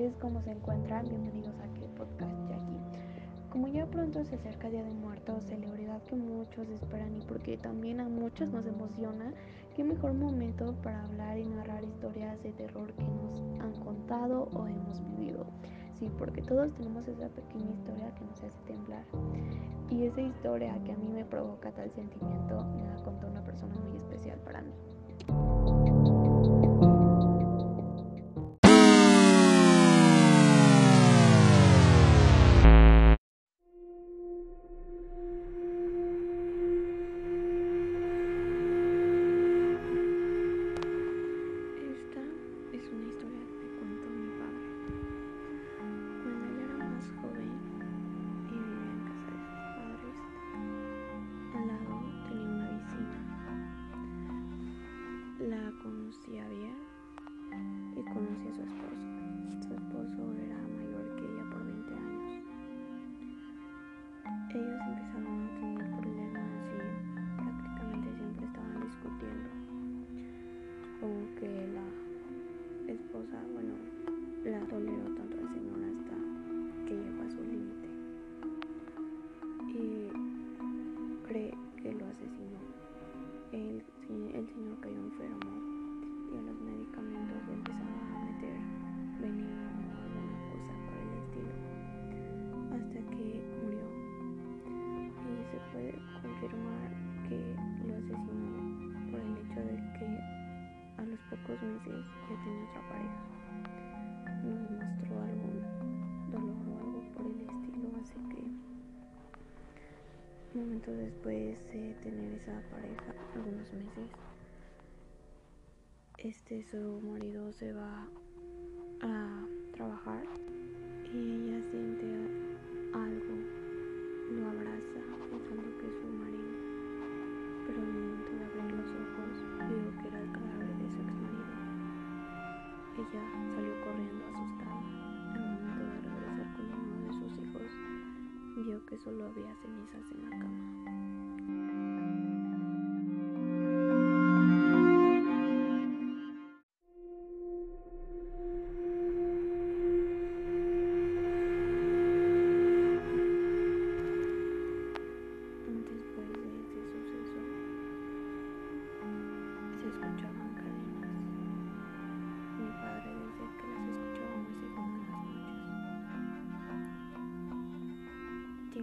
Sandra, bienvenidos a aquel podcast Jackie. Como ya pronto se acerca Día de Muertos, celebridad que muchos esperan y porque también a muchos nos emociona, qué mejor momento para hablar y narrar historias de terror que nos han contado o hemos vivido. Sí, porque todos tenemos esa pequeña historia que nos hace temblar. Y esa historia que a mí me provoca tal sentimiento me la contó una persona muy especial para mí. Conocía bien y conocía a su esposo. Su esposo era mayor que ella por 20 años. Ellos empezaron a tener problemas y prácticamente siempre estaban discutiendo. Como que la esposa, bueno, la toleró tenía otra pareja. Nos mostró algún dolor o algo por el estilo, así que momentos después de tener esa pareja, algunos meses, este su marido se va a trabajar y ella siente vio que solo había cenizas en la cama. Después de ese suceso, se escuchaban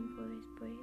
Tiempo después